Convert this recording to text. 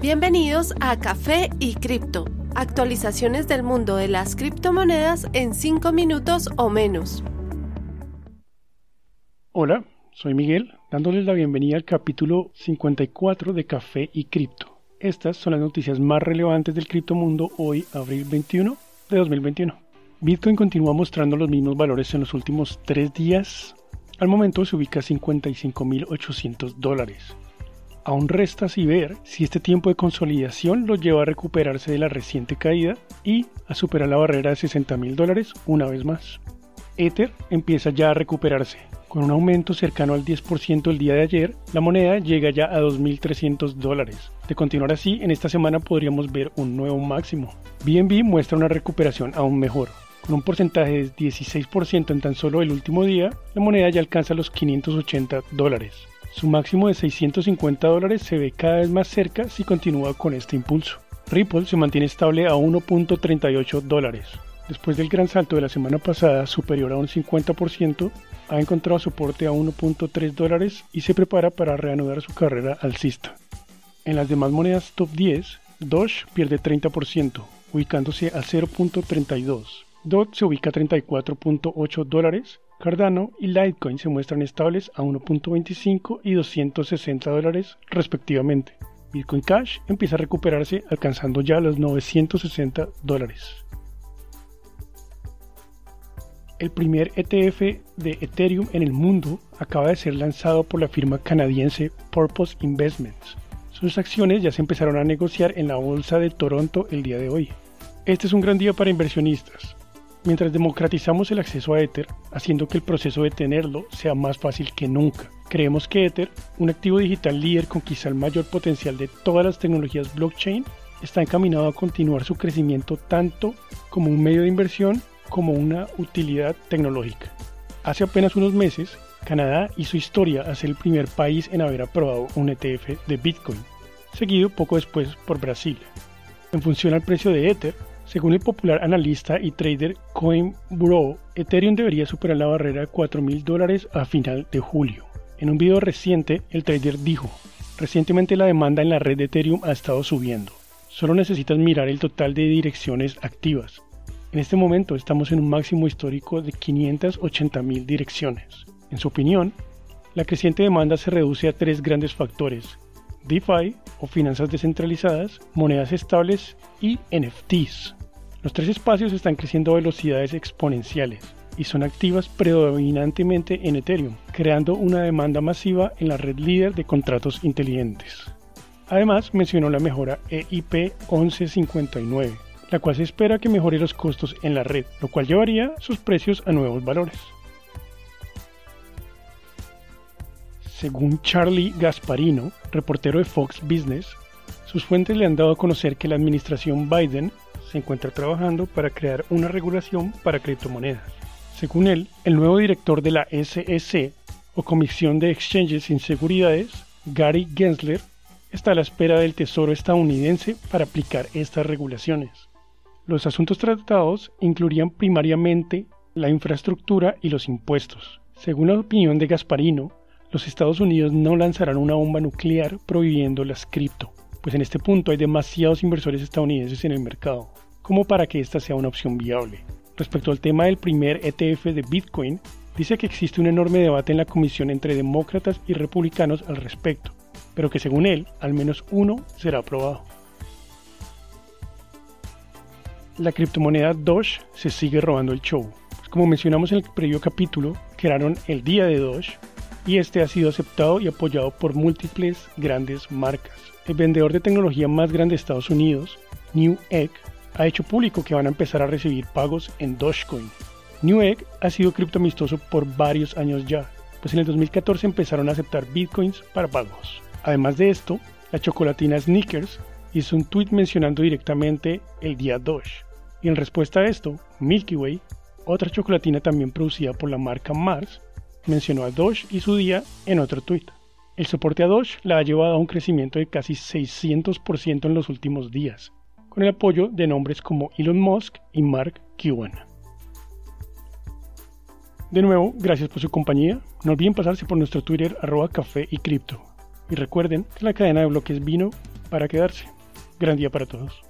Bienvenidos a Café y Cripto, actualizaciones del mundo de las criptomonedas en 5 minutos o menos. Hola, soy Miguel, dándoles la bienvenida al capítulo 54 de Café y Cripto. Estas son las noticias más relevantes del criptomundo hoy, abril 21 de 2021. Bitcoin continúa mostrando los mismos valores en los últimos tres días. Al momento se ubica a 55.800 dólares. Aún resta así ver si este tiempo de consolidación lo lleva a recuperarse de la reciente caída y a superar la barrera de 60 mil dólares una vez más. Ether empieza ya a recuperarse. Con un aumento cercano al 10% el día de ayer, la moneda llega ya a 2.300 dólares. De continuar así, en esta semana podríamos ver un nuevo máximo. BNB muestra una recuperación aún mejor. Con un porcentaje de 16% en tan solo el último día, la moneda ya alcanza los 580 dólares. Su máximo de 650 dólares se ve cada vez más cerca si continúa con este impulso. Ripple se mantiene estable a 1.38 dólares. Después del gran salto de la semana pasada, superior a un 50%, ha encontrado soporte a 1.3 dólares y se prepara para reanudar su carrera alcista. En las demás monedas top 10, Doge pierde 30%, ubicándose a 0.32. DOT se ubica a 34.8 dólares Cardano y Litecoin se muestran estables a 1.25 y 260 dólares respectivamente. Bitcoin Cash empieza a recuperarse alcanzando ya los 960 dólares. El primer ETF de Ethereum en el mundo acaba de ser lanzado por la firma canadiense Purpose Investments. Sus acciones ya se empezaron a negociar en la bolsa de Toronto el día de hoy. Este es un gran día para inversionistas, mientras democratizamos el acceso a Ether, haciendo que el proceso de tenerlo sea más fácil que nunca. Creemos que Ether, un activo digital líder con quizá el mayor potencial de todas las tecnologías blockchain, está encaminado a continuar su crecimiento tanto como un medio de inversión como una utilidad tecnológica. Hace apenas unos meses, Canadá hizo historia a ser el primer país en haber aprobado un ETF de Bitcoin, seguido poco después por Brasil. En función al precio de Ether, según el popular analista y trader CoinBro, Ethereum debería superar la barrera de 4.000 dólares a final de julio. En un video reciente, el trader dijo, recientemente la demanda en la red de Ethereum ha estado subiendo. Solo necesitas mirar el total de direcciones activas. En este momento estamos en un máximo histórico de 580.000 direcciones. En su opinión, la creciente demanda se reduce a tres grandes factores, DeFi o finanzas descentralizadas, monedas estables y NFTs. Los tres espacios están creciendo a velocidades exponenciales y son activas predominantemente en Ethereum, creando una demanda masiva en la red líder de contratos inteligentes. Además, mencionó la mejora EIP 1159, la cual se espera que mejore los costos en la red, lo cual llevaría sus precios a nuevos valores. Según Charlie Gasparino, reportero de Fox Business, sus fuentes le han dado a conocer que la administración Biden se encuentra trabajando para crear una regulación para criptomonedas. Según él, el nuevo director de la SEC o Comisión de Exchanges sin Seguridades, Gary Gensler, está a la espera del Tesoro estadounidense para aplicar estas regulaciones. Los asuntos tratados incluirían primariamente la infraestructura y los impuestos. Según la opinión de Gasparino, los Estados Unidos no lanzarán una bomba nuclear prohibiendo las cripto, pues en este punto hay demasiados inversores estadounidenses en el mercado como para que esta sea una opción viable. Respecto al tema del primer ETF de Bitcoin, dice que existe un enorme debate en la comisión entre demócratas y republicanos al respecto, pero que según él, al menos uno será aprobado. La criptomoneda Doge se sigue robando el show. Pues como mencionamos en el previo capítulo, crearon el día de Doge y este ha sido aceptado y apoyado por múltiples grandes marcas. El vendedor de tecnología más grande de Estados Unidos, Newegg, ha hecho público que van a empezar a recibir pagos en Dogecoin. Newegg ha sido criptoamistoso por varios años ya, pues en el 2014 empezaron a aceptar bitcoins para pagos. Además de esto, la chocolatina Snickers hizo un tweet mencionando directamente el día Doge. Y en respuesta a esto, Milky Way, otra chocolatina también producida por la marca Mars, mencionó a Doge y su día en otro tweet. El soporte a Doge la ha llevado a un crecimiento de casi 600% en los últimos días, con el apoyo de nombres como Elon Musk y Mark Cuban. De nuevo, gracias por su compañía. No olviden pasarse por nuestro Twitter arroba café y cripto. Y recuerden que la cadena de bloques vino para quedarse. Gran día para todos.